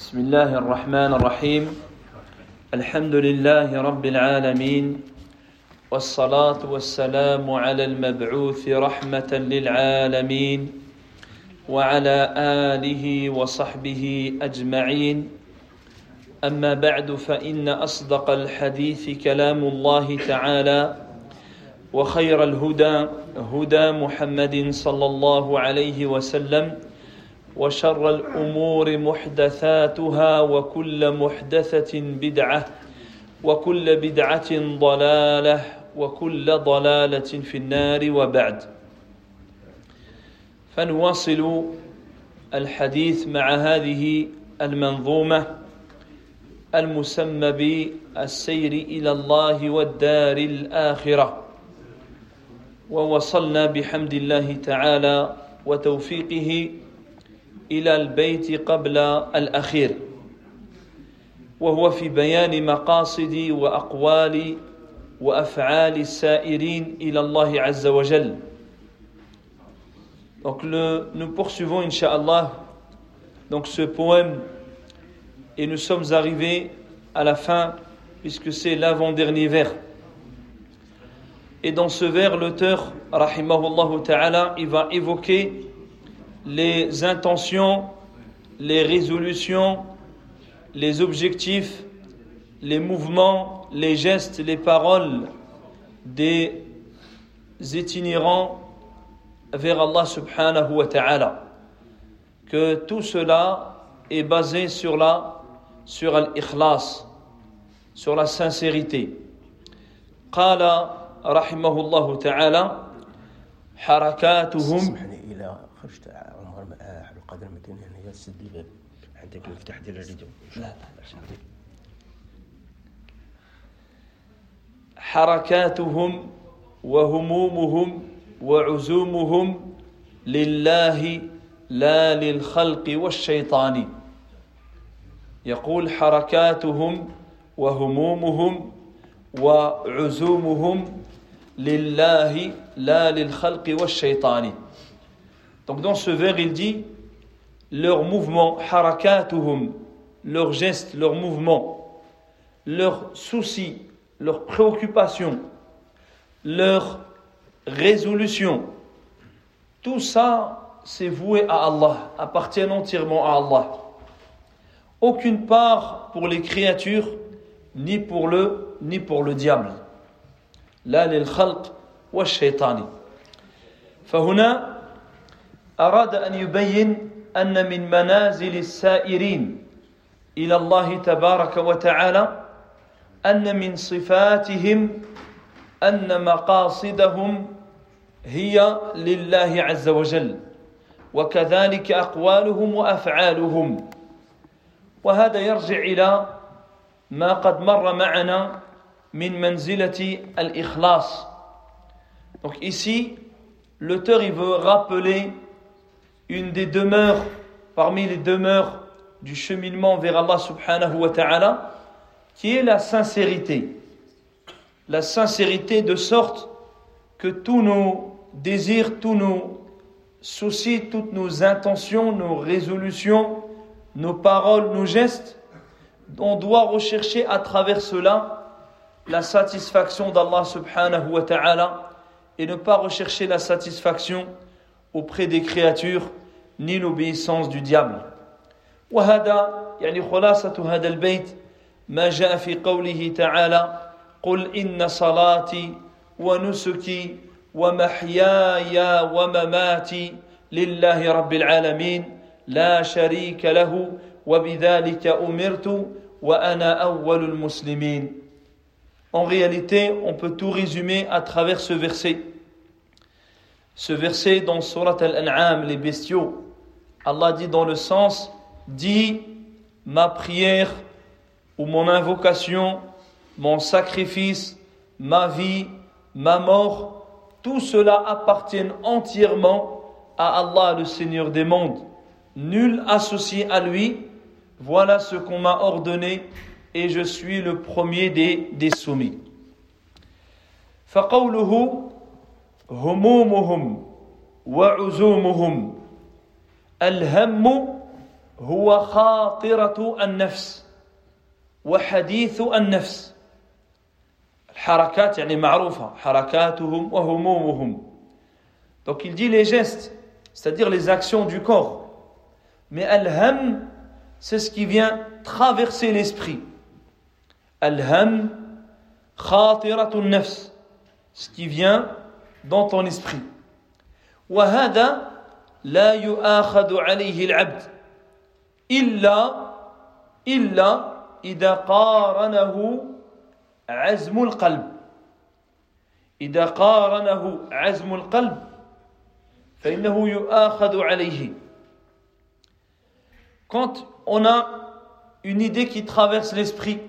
بسم الله الرحمن الرحيم. الحمد لله رب العالمين. والصلاة والسلام على المبعوث رحمة للعالمين وعلى آله وصحبه أجمعين. أما بعد فإن أصدق الحديث كلام الله تعالى وخير الهدى هدى محمد صلى الله عليه وسلم وشر الأمور محدثاتها وكل محدثة بدعة وكل بدعة ضلالة وكل ضلالة في النار وبعد. فنواصل الحديث مع هذه المنظومة المسمى بالسير إلى الله والدار الآخرة. ووصلنا بحمد الله تعالى وتوفيقه إلى البيت قبل الأخير وهو في بيان مقاصد وأقوال وأفعال السائرين إلى الله عز وجل Donc le, nous poursuivons, Inch'Allah, donc ce poème et nous sommes arrivés à la fin puisque c'est l'avant-dernier vers. Et dans ce vers, l'auteur, rahimahullah ta'ala, il va évoquer les intentions, les résolutions, les objectifs, les mouvements, les gestes, les paroles des itinérants vers Allah subhanahu wa ta'ala. Que tout cela est basé sur la sur l'ikhlas, sur la sincérité. قال رحمه الله تعالى حركاتهم إلى خرجت عمر أهل القدر المدينة هنا سد الباب عندك المفتاح ديال الريديو لا لا حركاتهم وهمومهم وعزومهم لله لا للخلق والشيطان. يقول حركاتهم وهمومهم وعزومهم لله لا للخلق والشيطان. Donc dans ce vers, il dit leurs mouvements, harakatuhum, leurs gestes, leurs mouvements, leurs soucis, leurs préoccupations, leurs résolutions, tout ça, c'est voué à Allah, appartient entièrement à Allah. Aucune part pour les créatures, ni pour le, ni pour le diable. لا للخلق والشيطان فهنا أراد أن يبين أن من منازل السائرين إلى الله تبارك وتعالى أن من صفاتهم أن مقاصدهم هي لله عز وجل وكذلك أقوالهم وأفعالهم وهذا يرجع إلى ما قد مر معنا min manzilati al-ikhlas. Donc ici, l'auteur il veut rappeler une des demeures parmi les demeures du cheminement vers Allah subhanahu wa ta'ala qui est la sincérité. La sincérité de sorte que tous nos désirs, tous nos soucis, toutes nos intentions, nos résolutions, nos paroles, nos gestes, on doit rechercher à travers cela la satisfaction d'Allah subhanahu wa ta'ala et ne pas rechercher la satisfaction auprès des créatures ni l'obéissance du diable. وهذا يعني خلاصة هذا البيت ما جاء في قوله تعالى قل إن صلاتي ونسكي ومحياي ومماتي لله رب العالمين لا شريك له وبذلك أمرت وأنا أول المسلمين En réalité, on peut tout résumer à travers ce verset. Ce verset dans Surat Al-An'am, les bestiaux, Allah dit dans le sens, dit ma prière ou mon invocation, mon sacrifice, ma vie, ma mort, tout cela appartient entièrement à Allah, le Seigneur des mondes. Nul associé à lui, voilà ce qu'on m'a ordonné et je suis le premier des, des soumis. فقوله همومهم وعزومهم الهم هو خاطرة النفس وحديث النفس الحركات يعني معروفة حركاتهم وهمومهم donc il dit les gestes c'est-à-dire les actions du corps mais al-ham c'est ce qui vient traverser l'esprit al-ham khatiratun nafs ce qui vient dans ton esprit وهذا لا يؤاخذ عليه العبد إلا إلا إذا قارنه عزم القلب إذا قارنه عزم القلب فإنه يؤاخذ عليه Quand on a une idée qui traverse l'esprit,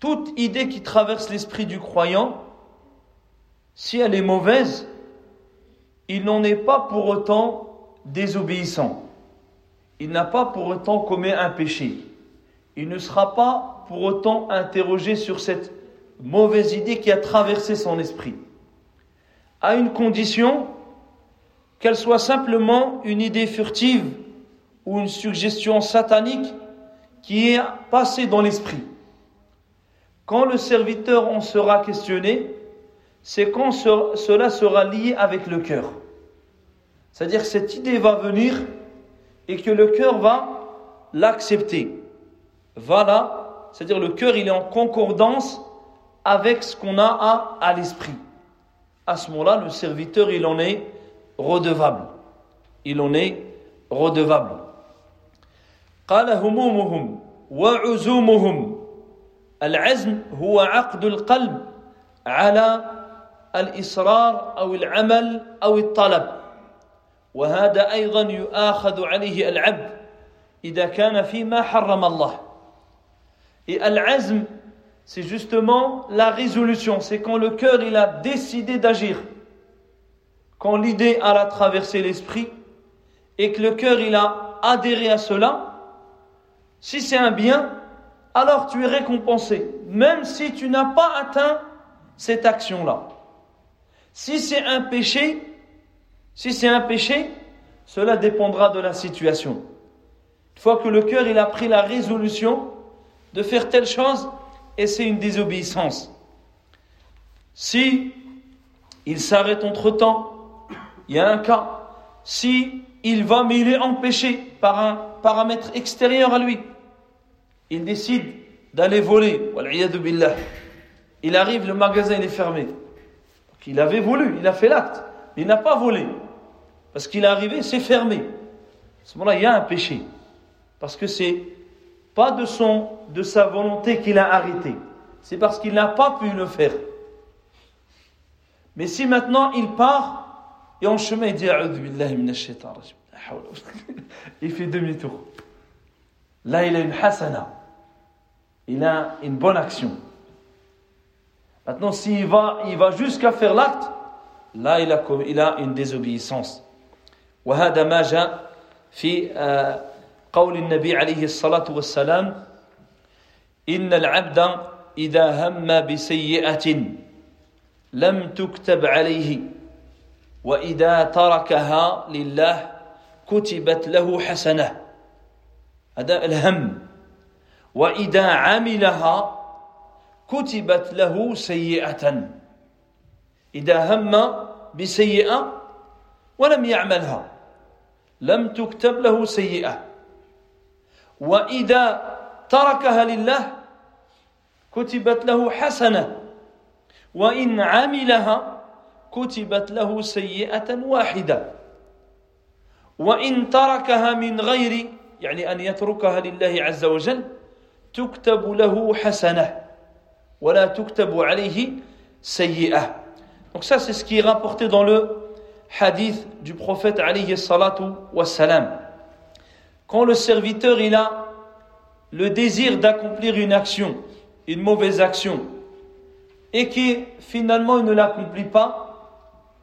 toute idée qui traverse l'esprit du croyant, si elle est mauvaise, il n'en est pas pour autant désobéissant. Il n'a pas pour autant commis un péché. Il ne sera pas pour autant interrogé sur cette mauvaise idée qui a traversé son esprit. À une condition qu'elle soit simplement une idée furtive ou une suggestion satanique qui est passée dans l'esprit. Quand le serviteur en sera questionné, c'est quand cela sera lié avec le cœur. C'est-à-dire que cette idée va venir et que le cœur va l'accepter. Voilà, c'est-à-dire le cœur il est en concordance avec ce qu'on a à, à l'esprit. À ce moment-là, le serviteur il en est redevable. Il en est redevable. قال همومهم وعزومهم العزم هو عقد القلب على الإصرار أو العمل أو الطلب وهذا أيضا يؤاخذ عليه العبد إذا كان فيما حرم الله Et al-azm, c'est justement la résolution. C'est quand le cœur il a décidé d'agir. Quand l'idée a traversé l'esprit et que le cœur il a adhéré à cela, si c'est un bien, alors tu es récompensé, même si tu n'as pas atteint cette action-là. Si c'est un péché, si c'est un péché, cela dépendra de la situation. Une fois que le cœur il a pris la résolution de faire telle chose, et c'est une désobéissance. Si il s'arrête entre temps, il y a un cas. Si il va, mais il est empêché par un paramètre extérieur à lui, il décide d'aller voler. Il arrive, le magasin est fermé. Il avait voulu, il a fait l'acte. Il n'a pas volé. Parce qu'il est arrivé, c'est fermé. À ce moment-là, il y a un péché. Parce que c'est pas de son, de sa volonté qu'il a arrêté. C'est parce qu'il n'a pas pu le faire. Mais si maintenant il part et en chemin il dit il fait demi-tour. Là, il a une hasana. Il a une bonne action. Maintenant, s'il va, il va jusqu'à faire l'acte, là, il a, il a une désobéissance. وهذا ما جاء في قول النبي عليه الصلاة والسلام إن العبد إذا هم بسيئة لم تكتب عليه وإذا تركها لله كتبت له حسنة هذا الهم وإذا عملها كتبت له سيئة. إذا هم بسيئة ولم يعملها لم تكتب له سيئة. وإذا تركها لله كتبت له حسنة. وإن عملها كتبت له سيئة واحدة. وإن تركها من غير يعني أن يتركها لله عز وجل تكتب له حسنة. ولا تكتب عليه سيئة Donc ça c'est ce qui est rapporté dans le hadith du prophète alayhi salatu wassalam. Quand le serviteur il a le désir d'accomplir une action, une mauvaise action, et qui finalement il ne l'accomplit pas,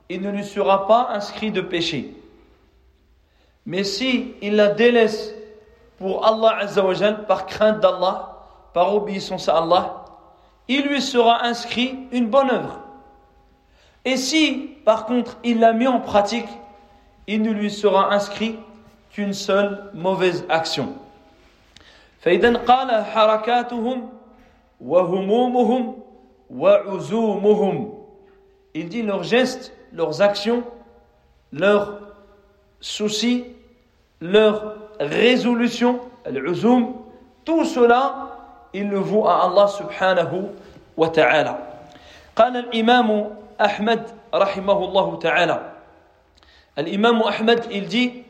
il ne lui sera pas inscrit de péché. Mais si il la délaisse pour Allah Azzawajal, par crainte d'Allah, par obéissance à Allah, il lui sera inscrit une bonne œuvre. Et si, par contre, il l'a mis en pratique, il ne lui sera inscrit qu'une seule mauvaise action. فإذا قال حركاتهم وهمومهم وعزومهم Il dit leurs gestes, leurs actions, leurs soucis, leurs résolutions, al-uzum, tout cela, il le voue à Allah subhanahu wa ta'ala. قال الإمام أحمد رحمه الله تعالى. الإمام أحمد il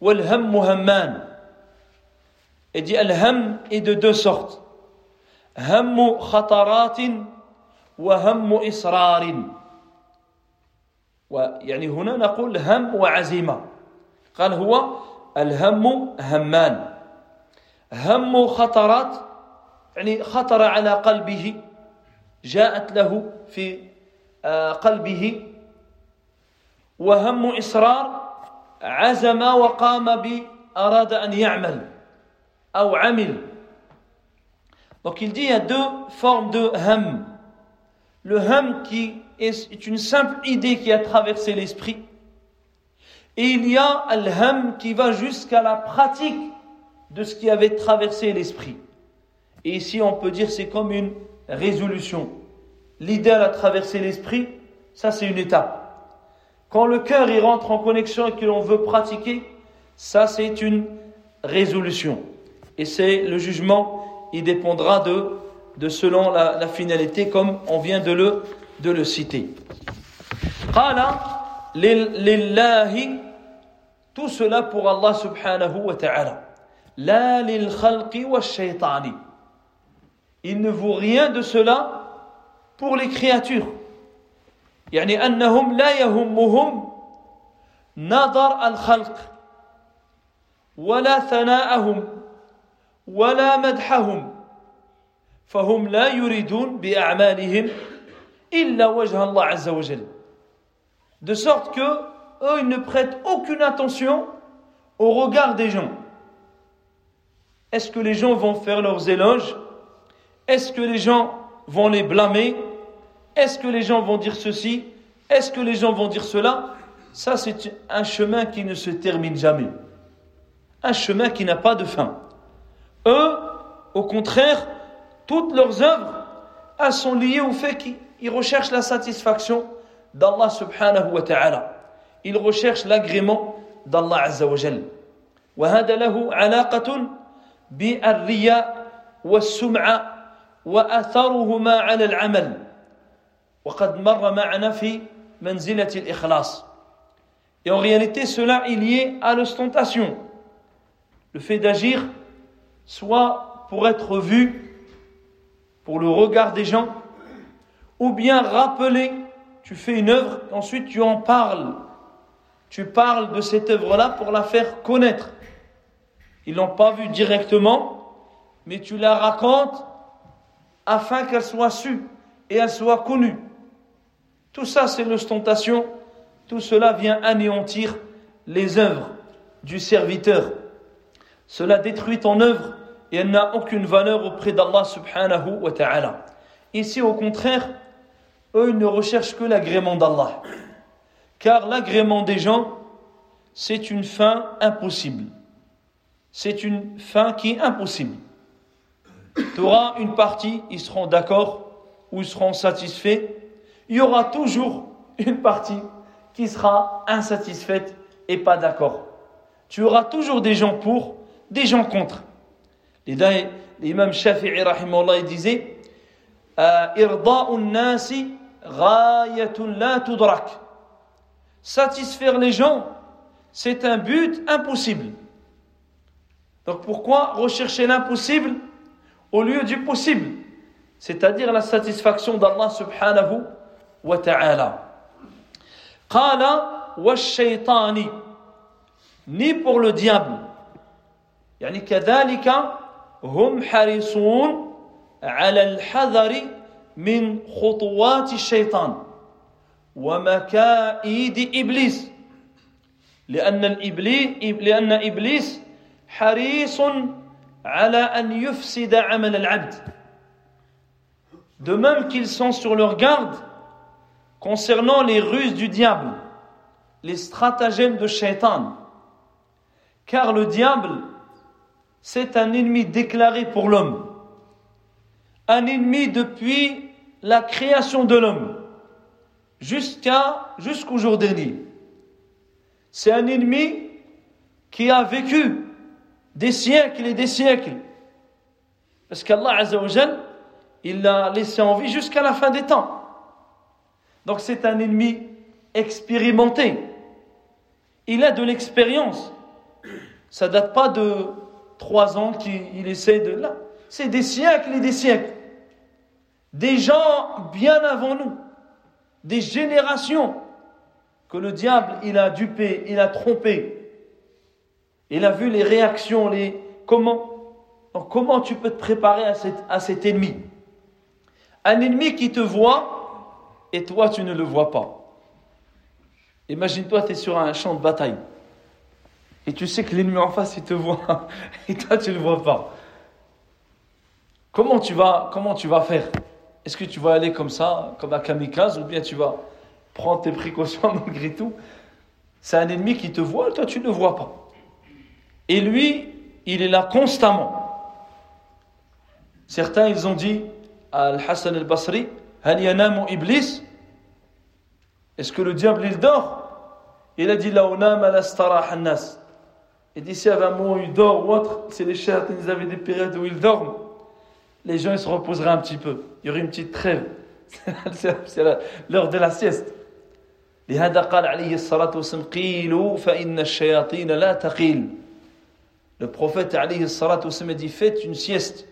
والهم همان. Il الهم est de deux هم خطرات وهم إصرار. ويعني هنا نقول هم وعزيمة. قال هو الهم همان. هم خطرات يعني خطر على قلبه جاءت له في قلبه وهم إصرار عزم وقام بأراد أن يعمل أو عمل Donc il dit il y a deux formes de ham. Le ham qui est une simple idée qui a traversé l'esprit. Et il y a al-ham qui va jusqu'à la pratique de ce qui avait traversé l'esprit. Et ici on peut dire c'est comme une résolution. L'idée a traversé l'esprit, ça c'est une étape. Quand le cœur y rentre en connexion et que l'on veut pratiquer, ça c'est une résolution. Et c'est le jugement, il dépendra de, de selon la, finalité, comme on vient de le, de le citer. Tout cela pour Allah subhanahu wa ta'ala. La lil khalqi wa shaytani Il ne vaut rien de cela pour les créatures. يعني أنهم لا يهمهم نظر الخلق ولا ثناءهم ولا مدحهم فهم لا يريدون بأعمالهم إلا وجه الله عز وجل de sorte que eux ils ne prêtent aucune attention au regard des gens est-ce que les gens vont faire leurs éloges est-ce que les gens vont les blâmer est-ce que les gens vont dire ceci Est-ce que les gens vont dire cela Ça, c'est un chemin qui ne se termine jamais. Un chemin qui n'a pas de fin. Eux, au contraire, toutes leurs œuvres, elles sont liées au fait qu'ils recherchent la satisfaction d'Allah subhanahu wa ta'ala. Ils recherchent l'agrément d'Allah azza wa jal. وهذا له علاقة بالرياء والسمعة وأثرهما على العمل وقد مر معنا في منزلة الإخلاص Et en réalité, cela est lié à l'ostentation. Le fait d'agir, soit pour être vu, pour le regard des gens, ou bien rappeler, tu fais une œuvre, ensuite tu en parles. Tu parles de cette œuvre-là pour la faire connaître. Ils l'ont pas vue directement, mais tu la racontes afin qu'elle soit sue et elle soit connue. Tout ça, c'est l'ostentation. Tout cela vient anéantir les œuvres du serviteur. Cela détruit ton œuvre et elle n'a aucune valeur auprès d'Allah subhanahu wa ta'ala. Ici, au contraire, eux, ne recherchent que l'agrément d'Allah. Car l'agrément des gens, c'est une fin impossible. C'est une fin qui est impossible. Tu auras une partie, ils seront d'accord ou ils seront satisfaits il y aura toujours une partie qui sera insatisfaite et pas d'accord. Tu auras toujours des gens pour, des gens contre. L'imam Shafi'i il disait Satisfaire les gens, c'est un but impossible. Donc pourquoi rechercher l'impossible? Au lieu du possible C'est-à-dire la satisfaction d'Allah subhanahu وتعالى قال والشيطان ni pour le diable. يعني كذلك هم حريصون على الحذر من خطوات الشيطان ومكائد ابليس لأن الابليس لأن ابليس حريص an yufsida amal al-abd. De même qu'ils sont sur leur garde concernant les ruses du diable, les stratagèmes de Shaitan. Car le diable, c'est un ennemi déclaré pour l'homme. Un ennemi depuis la création de l'homme jusqu'à jusqu'au jour dernier. C'est un ennemi qui a vécu des siècles et des siècles. Parce qu'Allah Azzawajal, il l'a laissé en vie jusqu'à la fin des temps. Donc c'est un ennemi expérimenté. Il a de l'expérience. Ça date pas de trois ans qu'il essaie de là. C'est des siècles et des siècles. Des gens bien avant nous. Des générations que le diable, il a dupé, il a trompé. Il a vu les réactions, les comment. comment tu peux te préparer à cet, ennemi Un ennemi qui te voit et toi tu ne le vois pas. Imagine-toi, tu es sur un champ de bataille. Et tu sais que l'ennemi en face, il te voit. Et toi, tu ne le vois pas. Comment tu vas, comment tu vas faire? Est-ce que tu vas aller comme ça, comme un kamikaze, ou bien tu vas prends tes précautions malgré tout? C'est un ennemi qui te voit, toi tu ne le vois pas. Et lui, il est là constamment. Certains, ils ont dit à Al-Hassan al-Basri, Iblis Est-ce que le diable, il dort Il a dit, nas. Et dit, s'il y avait un moment où il dort ou autre, c'est les chers, ils avaient des périodes où ils dorment. Les gens, ils se reposeraient un petit peu. Il y aurait une petite trêve. c'est l'heure de la sieste. لهذا قال عليه الصلاة والسلام قيلوا فإن الشياطين لا تقيل Le prophète alayhi الصلاة والسلام dit faites une sieste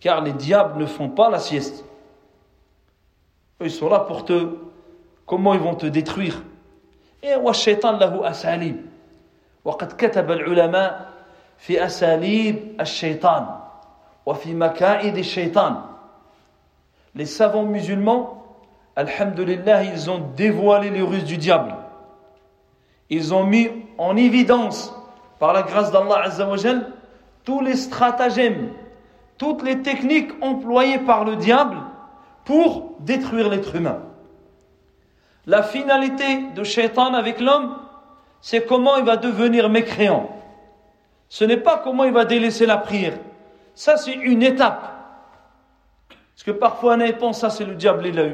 car les diables ne font pas la sieste. Ils sont là pour te comment ils vont te détruire. Et والشيطان له أساليب وقد كتب العلماء في أساليب الشيطان وفي مكائد الشيطان Les savants musulmans Alhamdulillah, ils ont dévoilé les ruses du diable. Ils ont mis en évidence, par la grâce d'Allah Azzawajal, tous les stratagèmes, toutes les techniques employées par le diable pour détruire l'être humain. La finalité de Shaitan avec l'homme, c'est comment il va devenir mécréant. Ce n'est pas comment il va délaisser la prière. Ça, c'est une étape. Parce que parfois, on pense, ça, c'est le diable, il l'a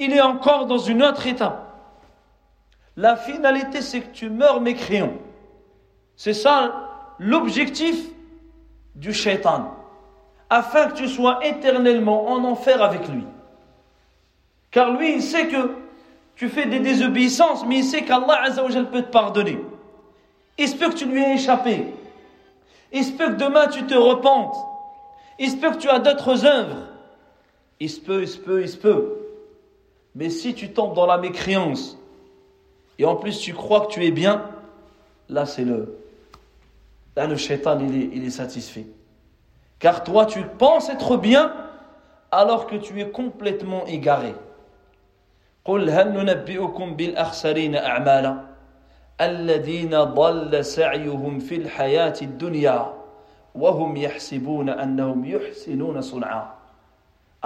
il est encore dans une autre étape. La finalité, c'est que tu meurs mécréant. C'est ça l'objectif du shaitan. Afin que tu sois éternellement en enfer avec lui. Car lui, il sait que tu fais des désobéissances, mais il sait qu'Allah Azzawajal peut te pardonner. Il se peut que tu lui aies échappé. Il se peut que demain tu te repentes. Il se peut que tu as d'autres œuvres. Il se peut, il se peut, il se peut. Mais si tu tombes dans la mécréance et en plus tu crois que tu es bien, là c'est le. Là, le shaitan, il est, satisfait. Car toi, tu penses être bien alors que tu es complètement égaré. Hum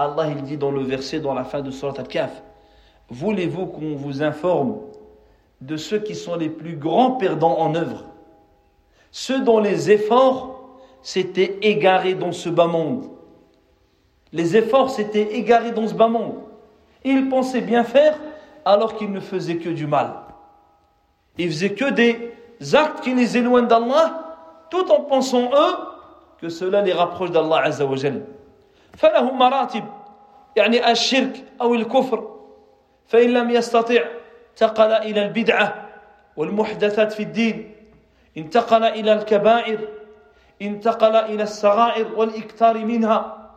Allah il dit dans le verset dans la fin de Surat Al-Kaf Voulez-vous qu'on vous informe de ceux qui sont les plus grands perdants en œuvre? Ceux dont les efforts s'étaient égarés dans ce bas monde. Les efforts s'étaient égarés dans ce bas monde. Ils pensaient bien faire alors qu'ils ne faisaient que du mal. Ils faisaient que des actes qui les éloignent d'Allah tout en pensant eux que cela les rapproche d'Allah Azza wa فله مراتب يعني الشرك أو الكفر فإن لم يستطع انتقل إلى البدعة والمحدثات في الدين انتقل إلى الكبائر انتقل إلى الصغائر والإكثار منها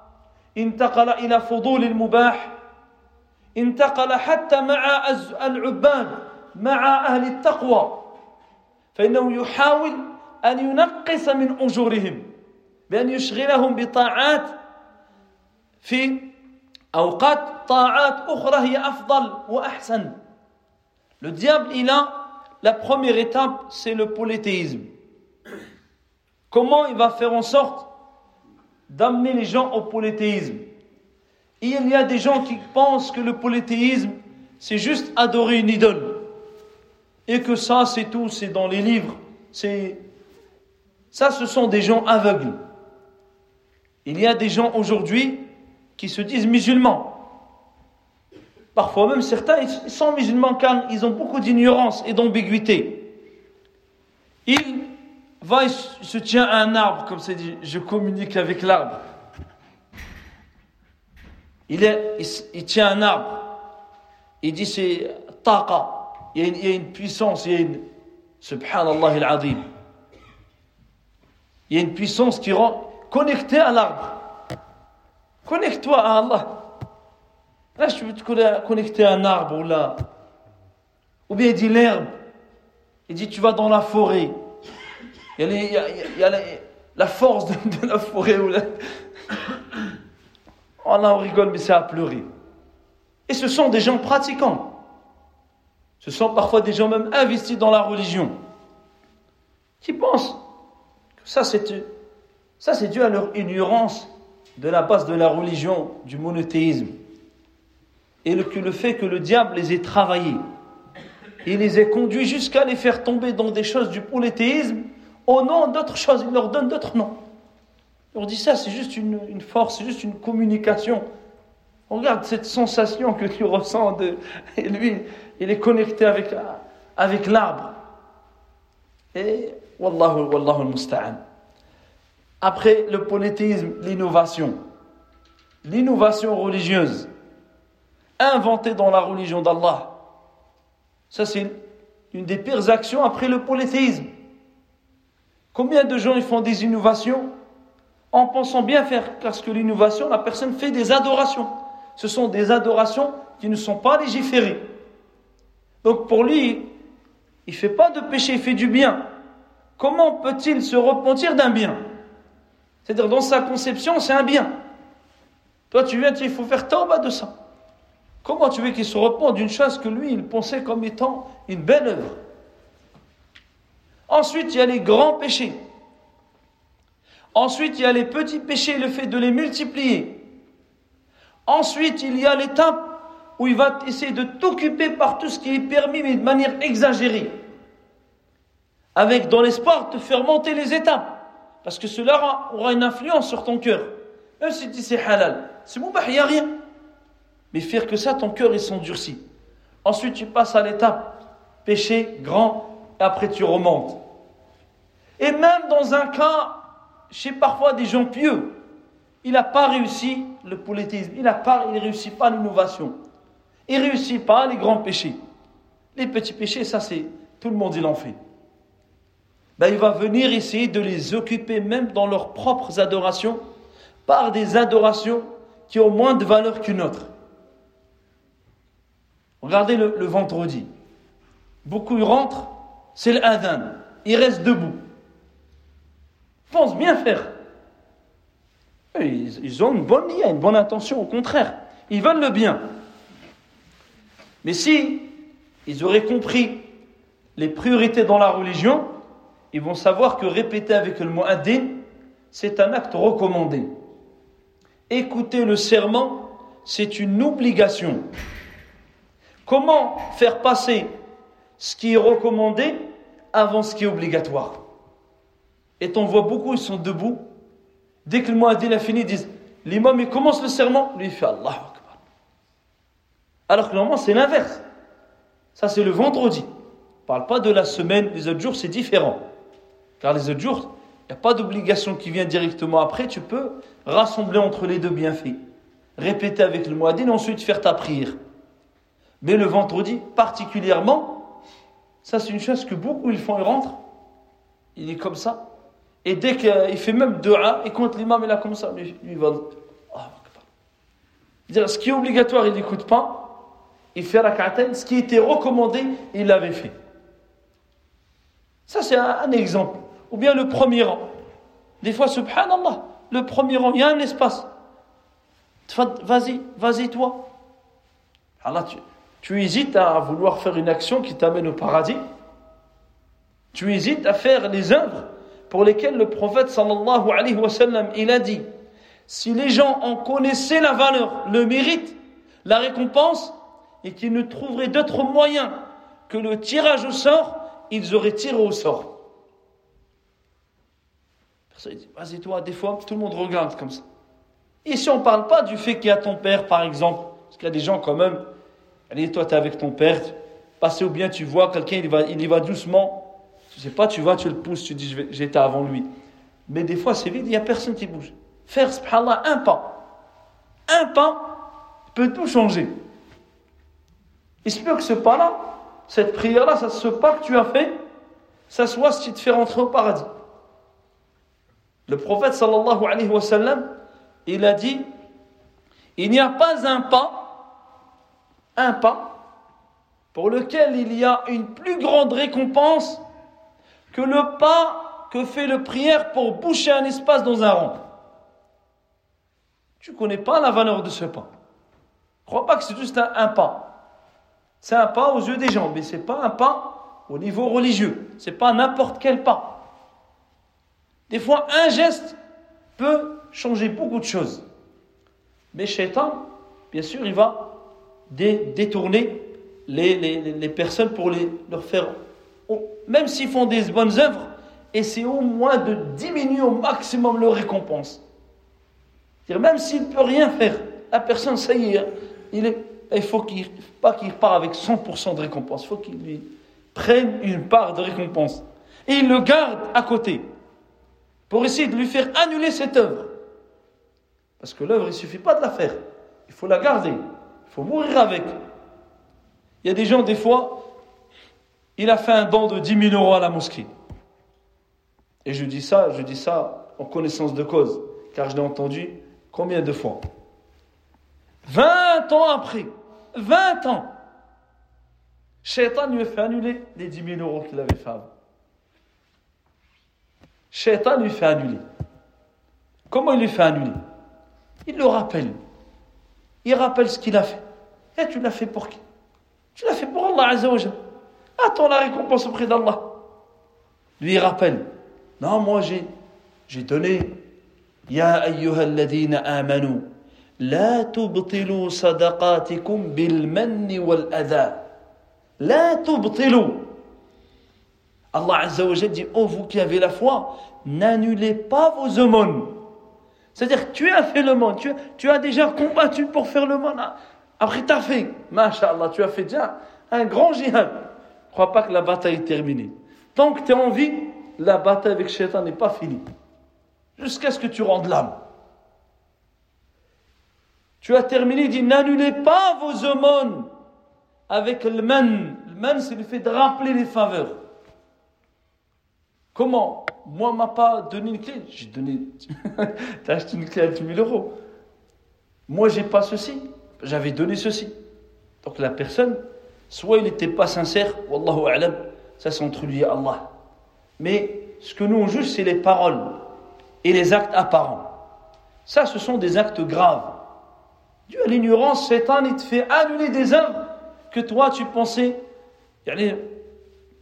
انتقل إلى فضول المباح انتقل حتى مع العباد مع أهل التقوى. فإنه يحاول أن ينقص من أجورهم بأن يشغلهم بطاعات في Le diable, il a la première étape, c'est le polythéisme. Comment il va faire en sorte d'amener les gens au polythéisme? Il y a des gens qui pensent que le polythéisme, c'est juste adorer une idole. Et que ça, c'est tout, c'est dans les livres. Ça, ce sont des gens aveugles. Il y a des gens aujourd'hui qui se disent musulmans. Parfois même certains, ils sont musulmans car ils ont beaucoup d'ignorance et d'ambiguïté. Il va, il se tient à un arbre, comme c'est dit, je communique avec l'arbre. Il, est, il, tient un arbre. Il dit c'est taqa. Il y, a une, il y a une puissance, il y a une. Subhanallah al-Azim. Il y a une puissance qui rend connecté à l'arbre. Connecte-toi à Allah. Là, je veux te connecter à un arbre ou là. Ou bien il dit l'herbe. Il dit tu vas dans la forêt. Il y a, la force de, la forêt. Ou là. Oh là, on rigole, mais c'est à pleurer. Et ce sont des gens pratiquants. Ce sont parfois des gens même investis dans la religion. Qui pensent que ça c'est ça c'est dû à leur ignorance de la base de la religion, du monothéisme. Et le, le fait que le diable les ait travaillés. Il les ait conduits jusqu'à les faire tomber dans des choses du polythéisme au nom d'autres choses. Il leur donne d'autres noms. Leur dit ça, c'est juste une, force, c'est juste une communication. Regarde cette sensation que tu ressens de. Lui, il est connecté avec, avec l'arbre. Et Wallahu, Wallahu musta'an. Après le polythéisme, l'innovation. L'innovation religieuse, inventée dans la religion d'Allah. Ça, c'est une des pires actions après le polythéisme. Combien de gens ils font des innovations en pensant bien faire Parce que l'innovation, la personne fait des adorations. Ce sont des adorations qui ne sont pas légiférées. Donc pour lui, il ne fait pas de péché, il fait du bien. Comment peut-il se repentir d'un bien? C'est-à-dire, dans sa conception, c'est un bien. Toi, tu viens, il faut faire bas de ça. Comment tu veux qu'il se repente d'une chose que lui, il pensait comme étant une belle œuvre? Ensuite, il y a les grands péchés. Ensuite, il y a les petits péchés, le fait de les multiplier. Ensuite, il y a l'étape où il va essayer de t'occuper par tout ce qui est permis, mais de manière exagérée. Avec, dans l'espoir, de faire monter les étapes. Parce que cela aura une influence sur ton cœur. Même si tu dis c'est halal, c'est bon, il n'y a rien. Mais faire que ça, ton cœur il s'endurcit. Ensuite, tu passes à l'étape péché grand, et après tu remontes. Et même dans un cas, chez parfois des gens pieux, il n'a pas réussi le politisme, il il réussit pas l'innovation, il réussit pas les grands péchés. Les petits péchés, ça c'est tout le monde il en fait. Ben, il va venir essayer de les occuper même dans leurs propres adorations par des adorations qui ont moins de valeur qu'une autre. Regardez le, vendredi. Beaucoup rentrent, c'est l'adhan. Ils restent debout. Ils pensent bien faire. Ils, ont une bonne une bonne intention, au contraire. Ils veulent le bien. Mais si ils auraient compris les priorités dans la religion, ils vont savoir que répéter avec le mu'addin, c'est un acte recommandé. Écouter le serment, c'est une obligation. Comment faire passer ce qui est recommandé avant ce qui est obligatoire? Et on voit beaucoup, ils sont debout. Dès que le mu'addin a fini, ils disent L'imam, il commence le serment, lui, il fait Allah Akbar. Alors que normalement, c'est l'inverse. Ça, c'est le vendredi. On ne parle pas de la semaine, les autres jours, c'est différent. Car les autres jours, il n'y a pas d'obligation qui vient directement après, tu peux rassembler entre les deux bienfaits. Répéter avec le muadin, ensuite faire ta prière. Mais le vendredi, particulièrement, ça c'est une chose que beaucoup ils font, ils rentrent, il est comme ça. Et dès qu'il fait même dua, et quand l'imam est là comme ça, lui, il va. Ah, dire ce qui est obligatoire, il n'écoute pas. Il fait la ce qui était recommandé, il l'avait fait. Ça, c'est un exemple ou bien le premier rang. Des fois, subhanallah, le premier rang, il y a un espace. Vas-y, vas-y toi. Allah, tu, tu hésites à vouloir faire une action qui t'amène au paradis. Tu hésites à faire les œuvres pour lesquelles le prophète sallallahu alayhi wa sallam, il a dit, si les gens en connaissaient la valeur, le mérite, la récompense, et qu'ils ne trouveraient d'autre moyen que le tirage au sort, ils auraient tiré au sort. il dit, vas-y toi, des fois, tout le monde regarde comme ça. Ici, on ne parle pas du fait qu'il y a ton père, par exemple, parce qu'il y a des gens quand même, allez, toi, tu es avec ton père, passer ou bien tu vois quelqu'un, il, il y va doucement, tu sais pas, tu vois, tu le pousses, tu dis, j'étais avant lui. Mais des fois, c'est vide, il n'y a personne qui bouge. Faire, subhanallah, un pas. Un pas peut tout changer. Il se peut que ce pas-là, cette prière-là, ce pas que tu as fait, ça soit ce qui te fait rentrer au paradis. Le prophète sallallahu alayhi wa sallam, il a dit il n'y a pas un pas, un pas, pour lequel il y a une plus grande récompense que le pas que fait le prière pour boucher un espace dans un rond. Tu ne connais pas la valeur de ce pas. Crois pas que c'est juste un, pas. C'est un pas aux yeux des gens, mais ce n'est pas un pas au niveau religieux. Ce n'est pas n'importe quel pas. Des fois, un geste peut changer beaucoup de choses. Mais Shaitan, bien sûr, il va détourner les, les, personnes pour les, leur faire, même s'ils font des bonnes œuvres, essayer au moins de diminuer au maximum leur récompense. Même s'il ne peut rien faire, la personne, ça y est, il, est, il faut qu'il, pas qu'il part avec 100% de récompense, il faut qu'il lui prenne une part de récompense. Et il le garde à côté pour essayer de lui faire annuler cette œuvre. Parce que l'œuvre, il ne suffit pas de la faire. Il faut la garder. Il faut mourir avec. Il y a des gens, des fois, il a fait un don de 10 000 euros à la mosquée. Et je dis ça, je dis ça en connaissance de cause, car je l'ai entendu combien de fois? 20 ans après, 20 ans, Shaitan lui a fait annuler les 10 000 euros qu'il avait fait avant. Shaitan lui fait annuler. Comment il lui fait annuler? Il le rappelle. Il rappelle ce qu'il a fait. Et tu l'as fait pour qui Tu l'as fait pour Allah Azzawajal. Attends la récompense auprès d'Allah. Lui, il rappelle. Non, moi j'ai, j'ai donné. Ya ayyuhalladhina amanu. لا تبطلوا صدقاتكم بالمن والأذى لا تبطلوا Allah Azza wa dit Oh, vous qui avez la foi, n'annulez pas vos aumônes. C'est-à-dire, tu as fait le monde, tu, tu, as déjà combattu pour faire le monde. Après, tu as fait, Masha'Allah, tu as fait déjà un grand jihad. Crois pas que la bataille est terminée. Tant que tu es en vie, la bataille avec Shaitan n'est pas finie. Jusqu'à ce que tu rendes l'âme. Tu as terminé, dit N'annulez pas vos aumônes avec le man. Le man, c'est le fait de rappeler les faveurs. Comment? Moi, on m'a pas donné une clé. J'ai donné. tu as acheté une clé à 10 000 euros. Moi, j'ai pas ceci J'avais donné ceci. Donc la personne, soit il n'était pas sincère, Wallahu a'lam, ça c'est entre lui et Allah. Mais ce que nous on juge, c'est les paroles et les actes apparents. Ça, ce sont des actes graves. Dû à l'ignorance, Satan, il te fait annuler des œuvres que toi tu pensais.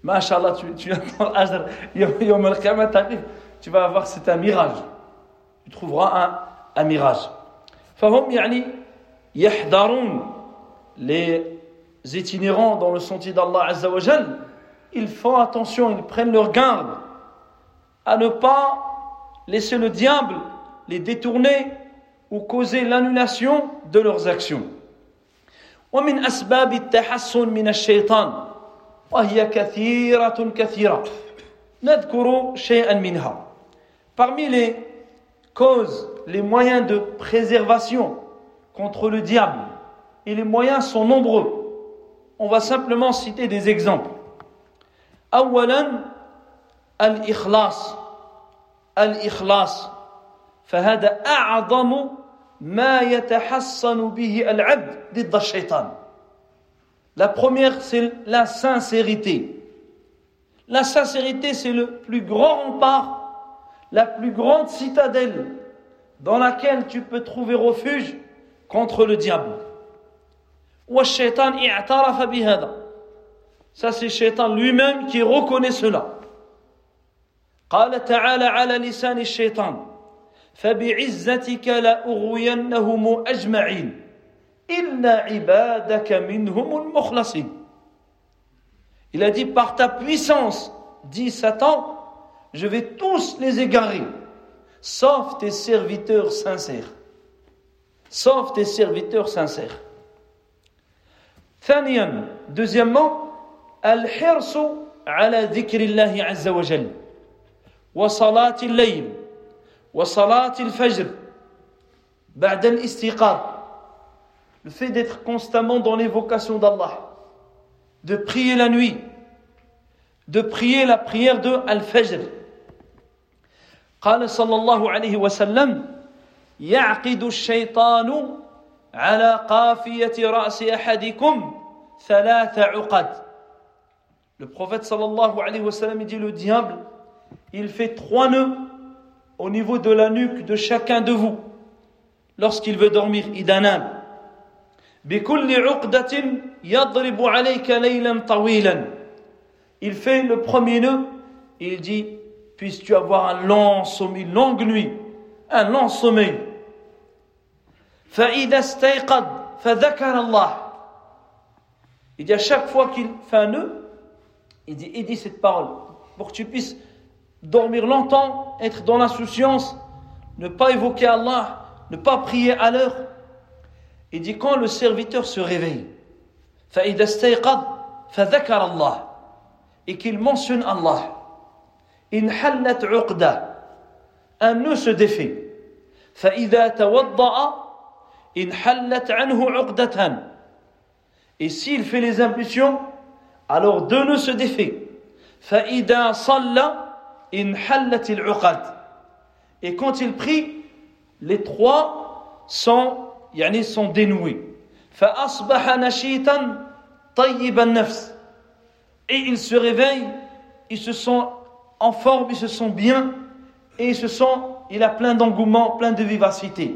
Masha'Allah, tu, tu attends l'Ajr, tu vas voir, c'est un mirage. Tu trouveras un, un mirage. فهم يعني يحذرون les itinérants dans le sentier d'Allah Azza wa Jal, ils font attention, ils prennent leur garde à ne pas laisser le diable les détourner ou causer l'annulation de leurs actions. ومن أسباب التحسن من الشيطان وهي كثيرة كثيرة نذكر شيئا منها Parmi les causes, les moyens de préservation contre le diable, et les moyens sont nombreux. On va simplement citer des exemples. أولا الإخلاص الإخلاص فهذا أعظم ما يتحصن به العبد ضد الشيطان La première, c'est la sincérité. La sincérité, c'est le plus grand rempart, la plus grande citadelle dans laquelle tu peux trouver refuge contre le diable. Ça, c'est Shaitan lui-même qui reconnaît cela. قال تعالى على لسان الشيطان فبعزتك لأغوينهم أجمعين il a dit par ta puissance, dit Satan, je vais tous les égarer, sauf tes serviteurs sincères. Sauf tes serviteurs sincères. ثانيا deuxièmement الحرص على ذكر الله عز وجل وصلاة الليل وصلاة الفجر بعد الاستيقاظ le fait d'être constamment dans l'évocation d'Allah de prier la nuit de prier la prière de Al-Fajr قال صلى الله عليه وسلم يعقد الشيطان على قافية رأس أحدكم ثلاث عقد Le prophète sallallahu alayhi wa sallam dit le diable, il fait trois nœuds au niveau de la nuque de chacun de vous lorsqu'il veut dormir. Idanam. بكل عقدة يضرب عليك ليلا طويلا. Il fait le premier nœud, il dit, puisses-tu avoir un long sommeil, une longue nuit, un long sommeil. فإذا استيقظ فذكر الله. Il dit à chaque fois qu'il fait un nœud, il dit, il dit cette parole pour que tu puisses dormir longtemps, être dans l'insouciance, ne pas évoquer Allah, ne pas prier à l'heure. Il dit quand le serviteur se réveille, et qu'il mentionne Allah, un nœud se défait. Et s'il fait les impulsions, alors deux nœuds se défait. Et quand il prie, les trois sont, yani sont dénoués. Et il se réveille, ils se sont en forme, ils se sent bien, et se il a plein d'engouement, plein de vivacité.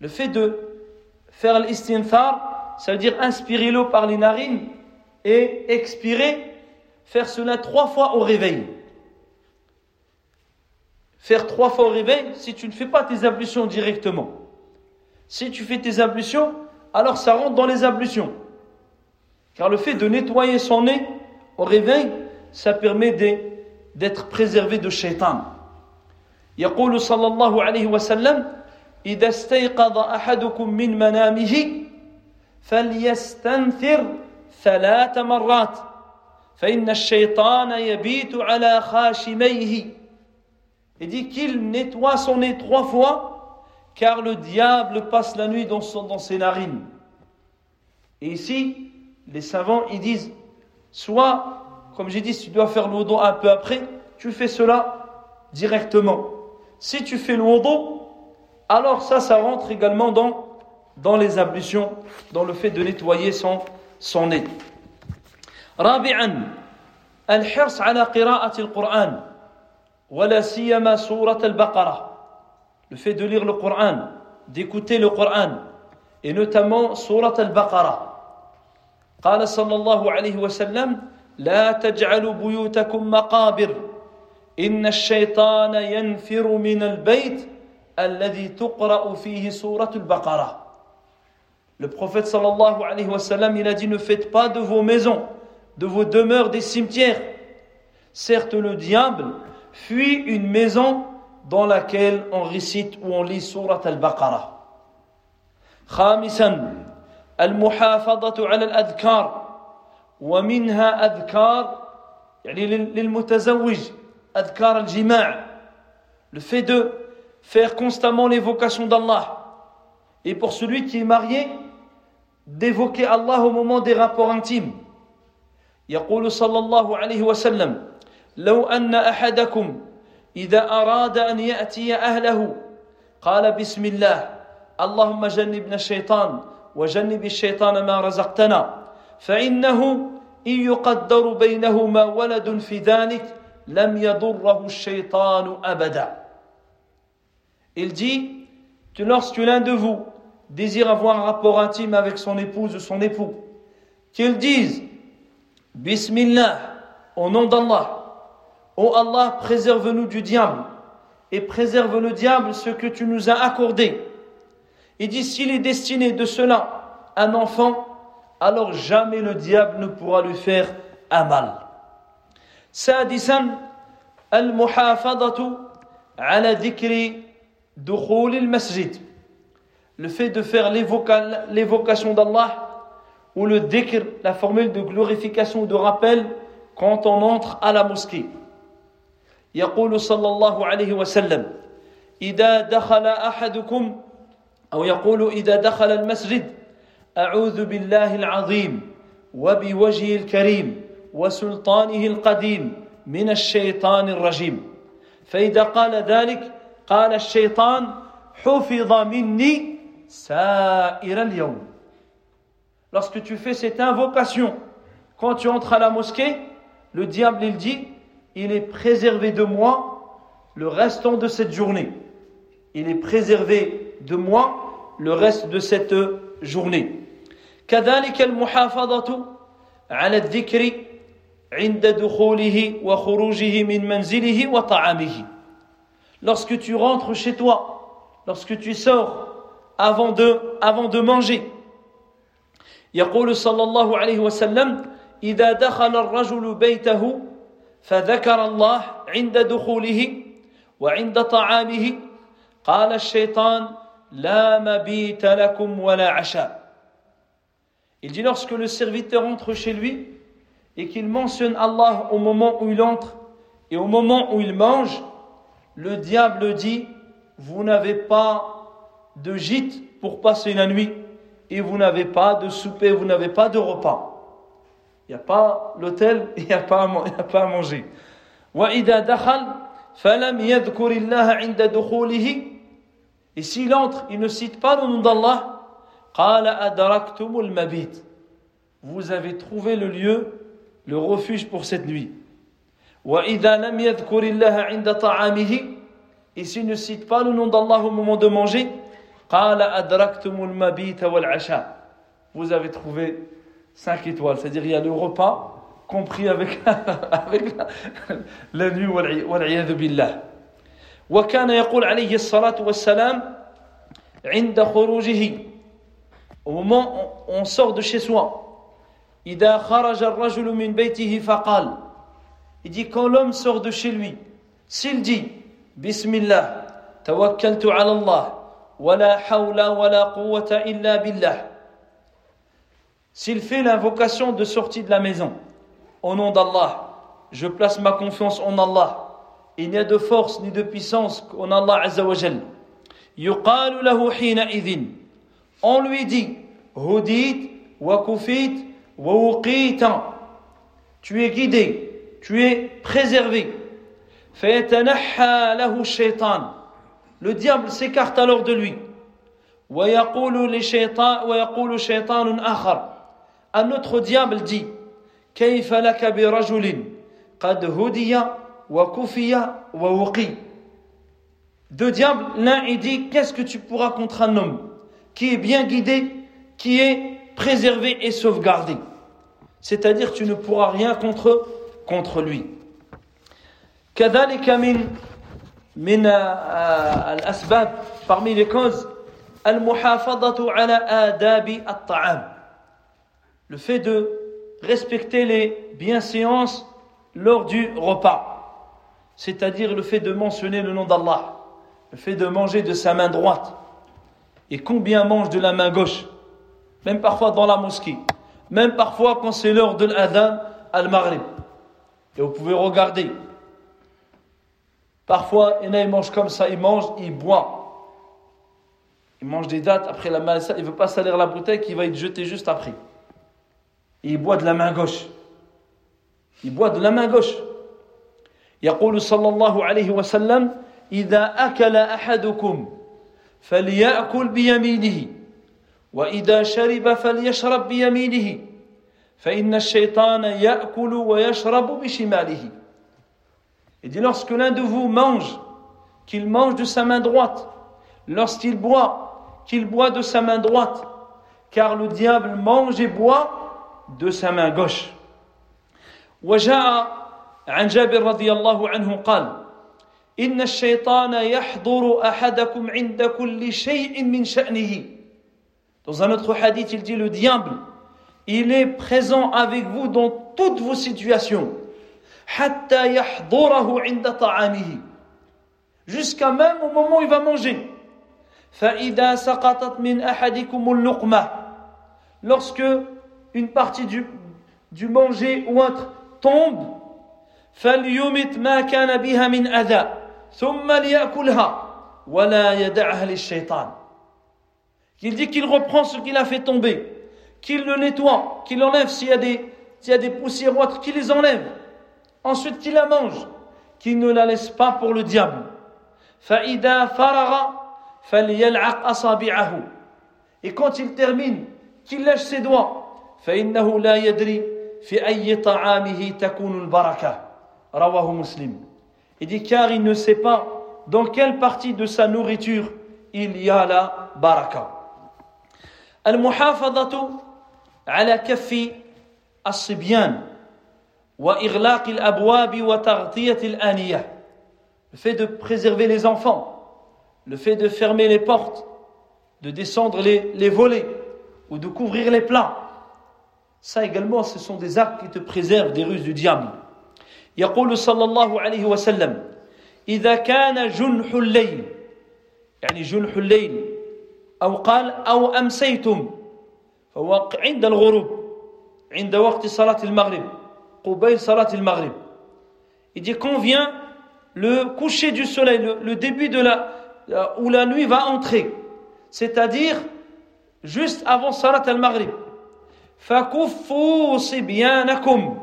Le fait de faire l'istinthar, ça veut dire inspirer l'eau par les narines et expirer, faire cela trois fois au réveil. Faire trois fois au réveil si tu ne fais pas tes ablutions directement. Si tu fais tes ablutions, alors ça rentre dans les ablutions. Car le fait de nettoyer son nez au réveil, ça permet d'être préservé de shaitan. يقول صلى الله عليه وسلم إذا استيقظ أحدكم من منامه فليستنثر ثلاث مرات فإن الشيطان يبيت على خاشميه Il dit qu'il nettoie son nez trois fois, car le diable passe la nuit dans, son, dans ses narines. Et ici, les savants, ils disent, soit, comme j'ai dit, si tu dois faire le wudu un peu après, tu fais cela directement. Si tu fais le wudu, alors ça, ça rentre également dans, dans les ablutions, dans le fait de nettoyer son, son nez. رابعا الحرص على قراءة القرآن ولا سيما سورة البقرة le fait de lire le Coran d'écouter le Coran et notamment سورة البقرة قال صلى الله عليه وسلم لا تجعلوا بيوتكم مقابر إن الشيطان ينفر من البيت الذي تقرأ فيه سورة البقرة Le prophète sallallahu alayhi wa sallam, il a dit ne faites pas de vos maisons, de vos demeures des cimetières. Certes, le diable fuit une maison dans laquelle on récite ou on lit surat al-Baqarah. خامسا المحافظة على الأذكار ومنها أذكار يعني للمتزوج أذكار الجماع le fait de faire constamment l'évocation d'Allah et pour celui qui est marié d'évoquer Allah au moment des rapports intimes. يقول صلى الله عليه وسلم لو أن أحدكم إذا أراد أن يأتي أهله قال بسم الله اللهم جنبنا الشيطان وجنب الشيطان ما رزقتنا فإنه إن يقدر بينهما ولد في ذلك لم يضره الشيطان أبدا Il dit que lorsque l'un de vous désire avoir un rapport intime avec son épouse ou son époux, qu'il dise Bismillah, au nom d'Allah. Ô Allah, préserve-nous du diable et préserve le diable ce que tu nous as accordé. Il dit s'il est destiné de cela un enfant, alors jamais le diable ne pourra lui faire un mal. سادسا المحافظة على ذكر دخول المسجد le fait de faire l'évocation d'Allah ou le dhikr, la formule de glorification ou de rappel quand on entre à la mosquée. يقول صلى الله عليه وسلم إذا دخل أحدكم أو يقول إذا دخل المسجد أعوذ بالله العظيم وبوجهه الكريم وسلطانه القديم من الشيطان الرجيم فإذا قال ذلك قال الشيطان حفظ مني سائر اليوم Lorsque tu fais cette invocation, quand tu entres à la mosquée, le diable il dit il est préservé de moi le restant de cette journée. Il est préservé de moi le reste de cette journée. كذلك المحافظة على الذكر عند دخوله وخروجه من منزله وطعامه. Lorsque tu rentres chez toi, lorsque tu sors avant de, avant de manger. يقول صلى الله عليه وسلم إذا دخل الرجل بيته فذكر الله عند دخوله وعند طعامه قال الشيطان لا مبيت لكم ولا عشاء Il dit lorsque le serviteur entre chez lui et qu'il mentionne Allah au moment où il entre et au moment où il mange, le diable dit Vous n'avez pas de gîte pour passer la nuit et vous n'avez pas de souper, vous n'avez pas de repas. Il n'y a pas l'hôtel, il n'y a, pas à manger. Et s'il entre, il ne cite pas le nom d'Allah. Vous avez trouvé le lieu, le refuge pour cette nuit. Et s'il ne cite pas le nom d'Allah au moment de manger, vous avez trouvé 5 étoiles, c'est-à-dire il y a le repas compris avec, avec la nuit والعياذ بالله وكان يقول عليه الصلاة والسلام عند خروجه au moment où on sort de chez soi إذا خرج الرجل من بيته فقال il dit quand l'homme sort de chez lui s'il dit بسم الله توكلت على الله ولا حول ولا قوة إلا بالله S'il fait l'invocation de sortie de la maison, au nom d'Allah, je place ma confiance en Allah. Il n'y a de force ni de puissance qu'en Allah Azzawajal. يقال له حينئذ On lui dit, Hudit wa kufit wa wuqita. Tu es guidé, tu es préservé. Le diable s'écarte alors de lui. Un autre diable dit Deux diables, l'un il dit Qu'est-ce que tu pourras contre un homme qui est bien guidé, qui est préservé et sauvegardé? C'est-à-dire, tu ne pourras rien contre contre lui. كذلك من من الأسباب parmi les causes المحافظة على آداب الطعام le fait de respecter les bienséances lors du repas, c'est-à-dire le fait de mentionner le nom d'Allah, le fait de manger de sa main droite, et combien mange de la main gauche, même parfois dans la mosquée, même parfois quand c'est l'heure de l'adhan al-maghrib. Et vous pouvez regarder. Parfois, il mange comme ça, il mange, il boit. Il mange des dates après la main, il ne veut pas salir la bouteille qu'il va être jeté juste après il boit de la main gauche. Il boit de la main gauche. يقول صلى الله عليه وسلم إذا أكل أحدكم فليأكل بيمينه وإذا شرب فليشرب بيمينه فإن الشيطان يأكل ويشرب بشماله Il dit lorsque l'un de vous mange, qu'il mange de sa main droite lorsqu'il boit, qu'il boit de sa main droite, car le diable mange et boit de sa main gauche. وجاء عن جابر رضي الله عنه قال إن الشيطان يحضر أحدكم عند كل شيء من شأنه Dans un autre hadith, il dit le diable, il est présent avec vous dans toutes vos situations. Jusqu'à même au moment où il va manger. Lorsque une partie du, du manger ou autre tombe, qu'il dit qu'il reprend ce qu'il a fait tomber qu'il le nettoie, qu'il enlève s'il y, a des, poussières ou autres, qu'il les enlève. Ensuite, qu'il la mange, qu'il ne la laisse pas pour le diable. Et quand il termine, qu'il lâche ses doigts. Il dit car il ne sait pas dans quelle partie de sa nourriture il y a la baraka. Al-muhafadatu على كف الصبيان وإغلاق الأبواب وتغطية الآنية le fait de préserver les enfants, le fait de fermer les portes, de descendre les, les volets ou de couvrir les plats, ça également, ce sont des actes qui te préservent des ruses du diable. يقول صلى الله عليه وسلم إذا كان جنح الليل يعني جنح الليل أو قال أو أمسيتم فهو عند الغروب عند وقت صلاة المغرب قبيل صلاة المغرب Il dit quand vient le coucher du soleil, le, le début de la, où la nuit va entrer, c'est-à-dire juste avant Salat al-Maghrib. فَكُفُّوا صِبْيَانَكُمْ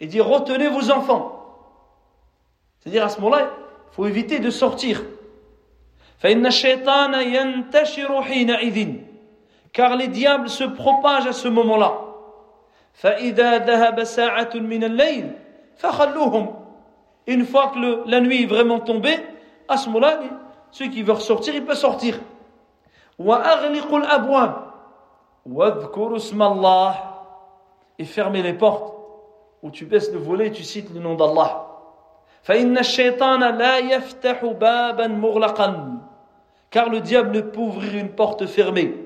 Il dit retenez vos enfants. C'est-à-dire à ce moment-là, il faut éviter de sortir. فَإِنَّ الشَّيْطَانَ يَنْتَشِرُ حِينَئِذٍ car les diables se propagent à ce moment-là. Une fois que la nuit est vraiment tombée, à ce moment-là, ceux qui veulent sortir, ils peuvent sortir. Et fermez les portes. Ou tu baisses le volet et tu cites le nom d'Allah. Car le diable ne peut ouvrir une porte fermée.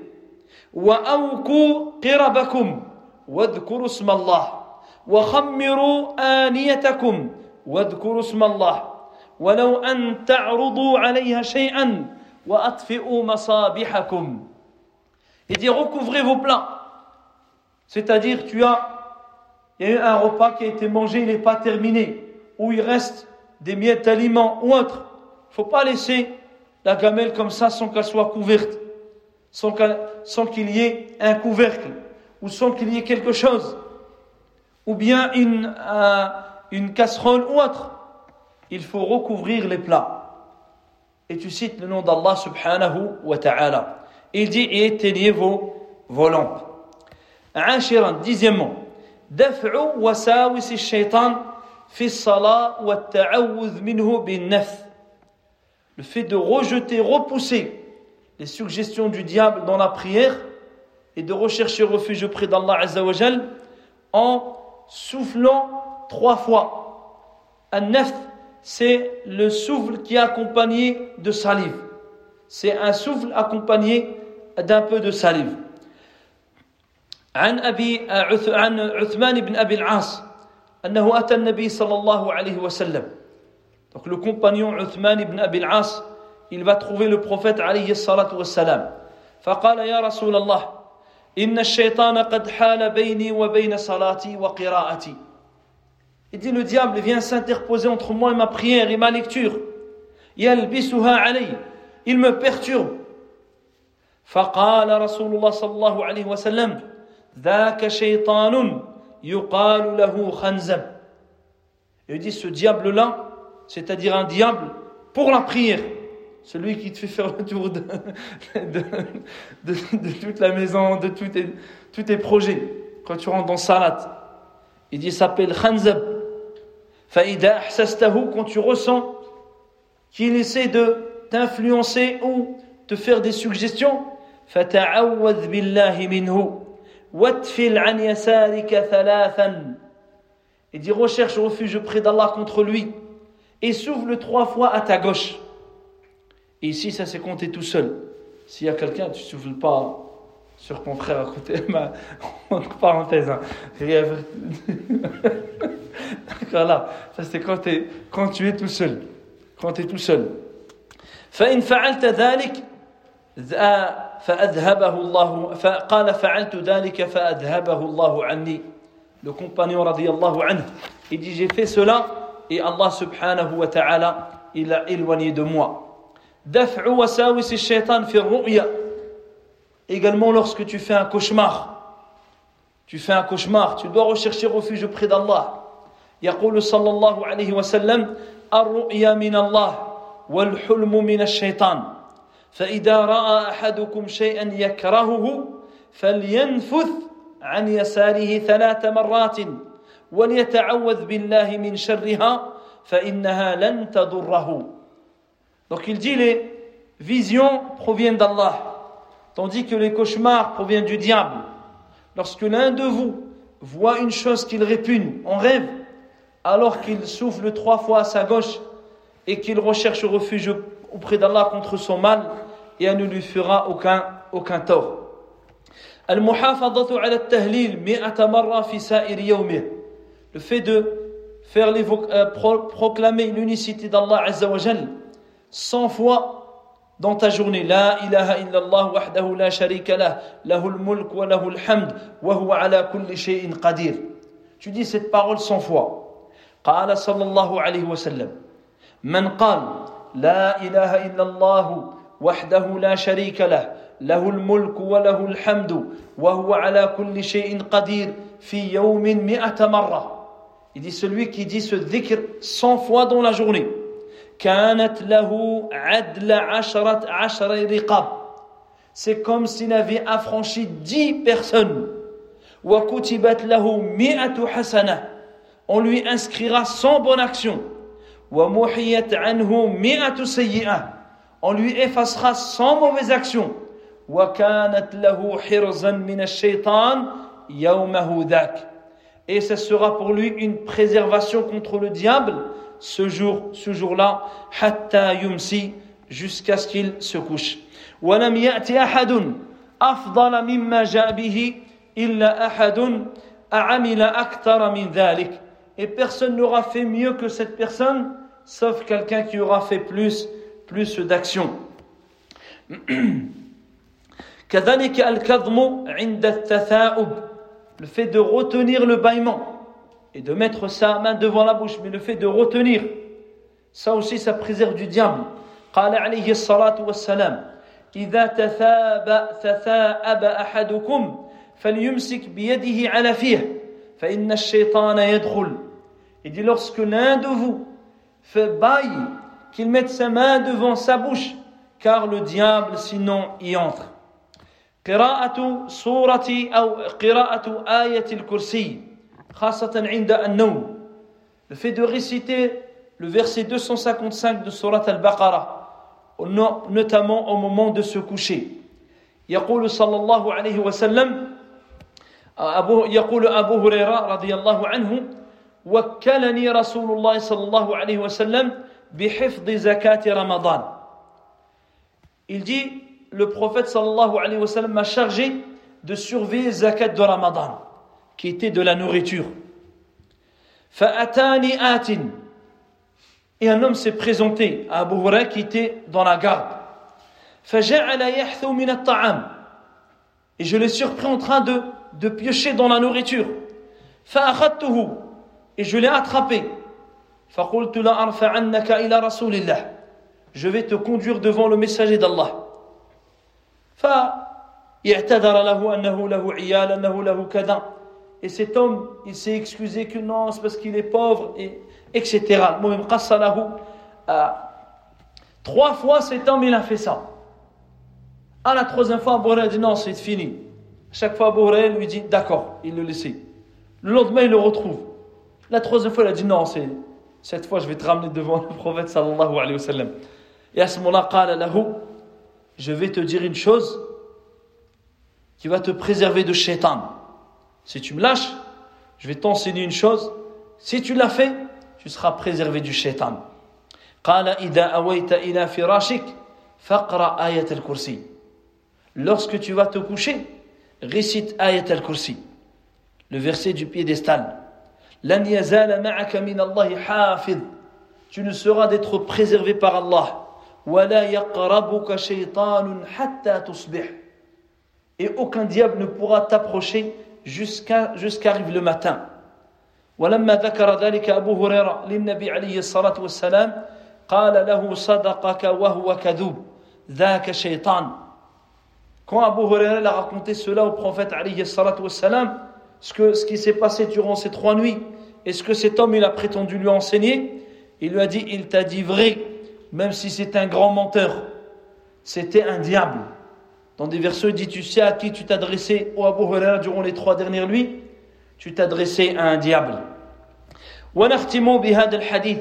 وأوكوا قربكم واذكروا اسم الله وخمروا آنيتكم واذكروا اسم الله ولو أن تعرضوا عليها شيئا وأطفئوا مصابيحكم Il dit recouvrez vos plats. C'est-à-dire, tu as, il y a eu un repas qui a été mangé, il n'est pas terminé, ou il reste des miettes d'aliments ou autre. Il ne faut pas laisser la gamelle comme ça sans qu'elle soit couverte, sans qu'elle- sans qu'il y ait un couvercle, ou sans qu'il y ait quelque chose, ou bien une, un- une casserole ou autre. Il faut recouvrir les plats. Et tu cites le nom d'Allah subhanahu wa ta'ala. Il dit, et éteignez vos, vos lampes. عاشرا dixièmement دفع وساوس الشيطان في الصلاة والتعوذ منه بالنفث le fait de rejeter, repousser les suggestions du diable dans la prière et de rechercher refuge auprès d'Allah Azzawajal en soufflant trois fois. Un nef, c'est le souffle qui est accompagné de salive. C'est un souffle accompagné d'un peu de salive. عن أبي عث- عن عثمان بن أبي العاص أنه أتى النبي صلى الله عليه وسلم Donc le compagnon Uthman ibn Abi al-As, il va trouver le prophète alayhi salatu wassalam. فقال يا رسول الله إن الشيطان قد حال بيني وبين صلاتي وقراءتي. Il dit le diable vient s'interposer entre moi et ma prière et ma lecture. يلبسها علي. Il me perturbe. فقال رسول الله صلى الله عليه وسلم ذاك شيطان يقال له خنزب. Il dit ce diable-là, c'est-à-dire un diable pour la prière, celui qui te fait faire le tour de, de, toute la maison, de tous tes, tous tes projets. Quand tu rentres dans Salat, il dit, s'appelle Khanzab. Faïda quand tu ressens qu'il essaie de t'influencer ou te faire des suggestions, fata'awwadh billahi minhu. Watfil an yasarika thalathan. Et dit recherche refuge auprès d'Allah contre lui et s'ouvre trois fois à ta gauche. ici ça c'est compté tout seul s'il y a quelqu'un tu ne souffles pas sur ton frère à côté ma, entre parenthèses hein. voilà ça c'est quand, quand tu es tout seul quand tu es tout seul فإن فعلت ذلك فأذهبه الله فقال فعلت ذلك فأذهبه الله عني le compagnon radiallahu anhu il dit j'ai fait cela et Allah subhanahu wa ta'ala il a éloigné de moi دفع وساوس الشيطان في الرؤيا. Également lorsque tu fais un cauchemar tu fais un cauchemar tu dois rechercher refuge auprès d'Allah. يقول صلى الله عليه وسلم الرؤيا من الله والحلم من الشيطان. فإذا رأى أحدكم شيئا يكرهه فلينفث عن يساره ثلاث مرات وليتعوذ بالله من شرها فإنها لن تضره. Donc il dit les visions proviennent d'Allah, tandis que les cauchemars proviennent du diable. Lorsque l'un de vous voit une chose qu'il répugne en rêve, alors qu'il souffle trois fois à sa gauche et qu'il recherche refuge auprès d'Allah contre son mal, et elle ne lui fera aucun, tort. Le fait de faire euh, proclamer l'unicité d'Allah 100 fois dans ta journée. لا إله إلا الله وحده لا شريك له له الملك وله الحمد وهو على كل شيء قدير tu dis cette parole 100 fois. قال صلى الله عليه وسلم من قال لا إله إلا الله وحده لا شريك له له الملك وله الحمد وهو على كل شيء قدير في يوم مئة مرة Il dit celui qui dit ce dhikr 100 fois dans la journée. كانت له عدل عشرة عشر رقاب C'est comme s'il avait affranchi 10 personnes وكتبت له مئة حسنة On lui inscrira 100 bonnes actions ومحيت عنه مئة سيئة on lui effacera sans mauvaise action. Et ce sera pour lui une préservation contre le diable ce jour, ce jour-là, jusqu'à ce qu'il se couche. Et personne n'aura fait mieux que cette personne, sauf quelqu'un qui aura fait plus plus le fait de retenir le bâillement et de mettre sa main devant la bouche, mais le fait de retenir, ça aussi, ça préserve du diable. قال عليه الصلاة والسلام إذا تثاب تثاءب أحدكم فليمسك بيده على فيه فإن الشيطان يدخل Il dit lorsque l'un de vous fait bail qu'il mette sa main devant sa bouche, car le diable sinon y entre. قراءة سورة أو قراءة آية الكرسي خاصة عند النوم le fait de réciter le verset 255 de Surat al-Baqarah notamment au moment de se coucher يقول صلى الله عليه وسلم أبو يقول أبو هريرة رضي الله عنه وكلني رسول الله صلى الله عليه وسلم Ramadan. Il dit, le prophète sallallahu alayhi wa sallam m'a chargé de surveiller zakat de Ramadan, qui était de la nourriture. Fa'atani atin. Et un homme s'est présenté à Abu Huraira qui était dans la garde. Faja'ala yahthu min at-ta'am. Et je l'ai surpris en train de, de piocher dans la nourriture. Fa'akhadtuhu. Et je l'ai attrapé. فقلت لأرفعنك إلى رسول الله je vais te conduire devant le messager d'Allah فاعتذر له أنه له عيال أنه له كذا et cet homme, il s'est excusé que non, c'est parce qu'il est pauvre, et, etc. Moumim Qassalahu, euh, trois fois cet homme, il a fait ça. À la troisième fois, Abu dit non, c'est fini. Chaque fois, Abu lui dit d'accord, il le laissait. Le lendemain, il le retrouve. La troisième fois, il a dit non, c'est, cette fois, je vais te ramener devant le prophète sallallahu alayhi wa sallam. Et à ce moment-là, je vais te dire une chose qui va te préserver de shaitan. Si tu me lâches, je vais t'enseigner une chose. Si tu l'as fait, tu seras préservé du shaitan. Lorsque tu vas te coucher, récite ayat al-kursi, le verset du piédestal. Tu ne seras d'être préservé par Allah. Et aucun diable ne pourra t'approcher jusqu'à jusqu'arrive le matin. ولما ذكر ذلك أبو هريرة للنبي عليه الصلاة والسلام قال له صدقك وهو كذوب ذاك شيطان Quand Abu Huraira a raconté cela au prophète alayhi salatu wassalam, ce, que, ce qui s'est passé durant ces trois nuits, et ce que cet homme il a prétendu lui enseigner, il lui a dit, il t'a dit vrai, même si c'est un grand menteur. C'était un diable. Dans des versets, il dit, tu sais à qui tu t'adressais, au Abu Huraira, durant les trois dernières nuits Tu t'adressais à un diable. ونختم بهذا الحديث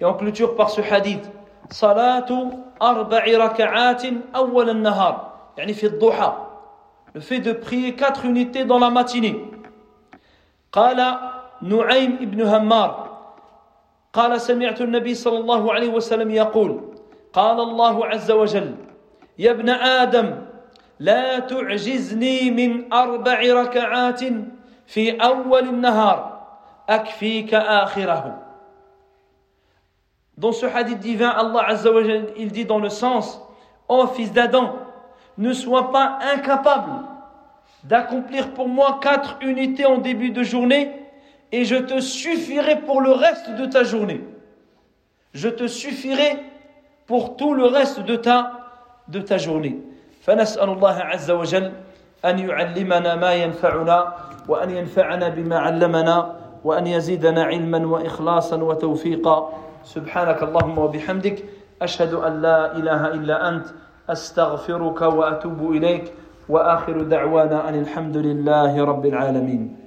et on clôture par ce hadith صلاة أربع ركعات أول النهار يعني في الضحى le fait de prier quatre unités dans la matinée قال نعيم ابن همار قال سمعت النبي صلى الله عليه وسلم يقول قال الله عز وجل يا ابن آدم لا تعجزني من أربع ركعات في أول النهار أكفيك آخره Dans ce hadith divin, Allah Azza wa Jal, il dit dans le sens Ô fils d'Adam, ne sois pas incapable d'accomplir pour moi quatre unités en début de journée et je te suffirai pour le reste de ta journée. Je te suffirai pour tout le reste de ta, de ta journée. فنسأل الله عز وجل أن يعلمنا ما ينفعنا وأن ينفعنا بما علمنا وأن يزيدنا علما وإخلاصا وتوفيقا. سبحانك اللهم وبحمدك أشهد أن لا إله إلا أنت أستغفرك وأتوب إليك وآخر دعوانا أن الحمد لله رب العالمين.